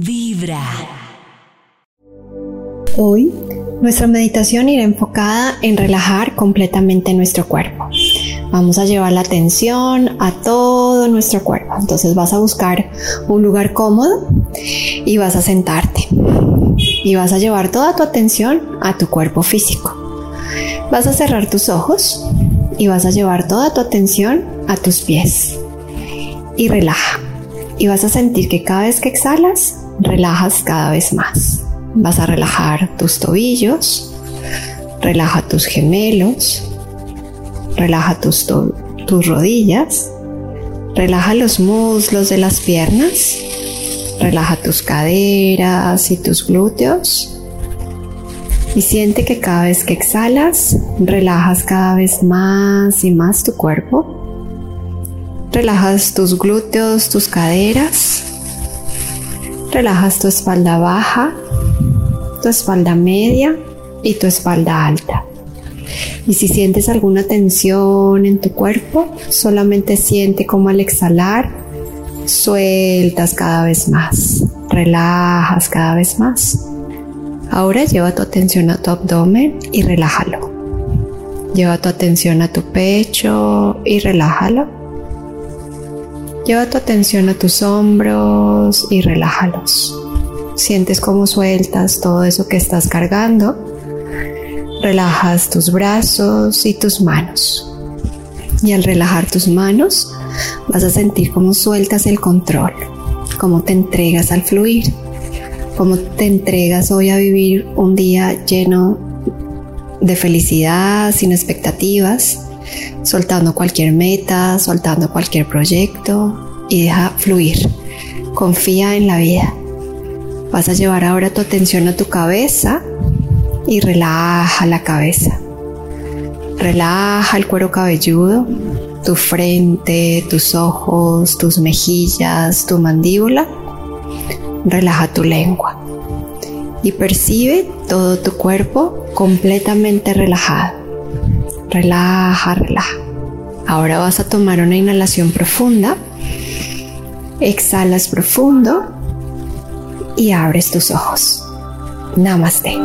Vibra. Hoy nuestra meditación irá enfocada en relajar completamente nuestro cuerpo. Vamos a llevar la atención a todo nuestro cuerpo. Entonces vas a buscar un lugar cómodo y vas a sentarte. Y vas a llevar toda tu atención a tu cuerpo físico. Vas a cerrar tus ojos y vas a llevar toda tu atención a tus pies. Y relaja. Y vas a sentir que cada vez que exhalas, relajas cada vez más. Vas a relajar tus tobillos, relaja tus gemelos, relaja tus, tus rodillas, relaja los muslos de las piernas, relaja tus caderas y tus glúteos y siente que cada vez que exhalas, relajas cada vez más y más tu cuerpo. Relajas tus glúteos, tus caderas. Relajas tu espalda baja, tu espalda media y tu espalda alta. Y si sientes alguna tensión en tu cuerpo, solamente siente como al exhalar sueltas cada vez más, relajas cada vez más. Ahora lleva tu atención a tu abdomen y relájalo. Lleva tu atención a tu pecho y relájalo. Lleva tu atención a tus hombros y relájalos. Sientes cómo sueltas todo eso que estás cargando. Relajas tus brazos y tus manos. Y al relajar tus manos, vas a sentir cómo sueltas el control, cómo te entregas al fluir cómo te entregas hoy a vivir un día lleno de felicidad, sin expectativas, soltando cualquier meta, soltando cualquier proyecto y deja fluir. Confía en la vida. Vas a llevar ahora tu atención a tu cabeza y relaja la cabeza. Relaja el cuero cabelludo, tu frente, tus ojos, tus mejillas, tu mandíbula relaja tu lengua y percibe todo tu cuerpo completamente relajado. Relaja, relaja. Ahora vas a tomar una inhalación profunda. Exhalas profundo y abres tus ojos. Namaste.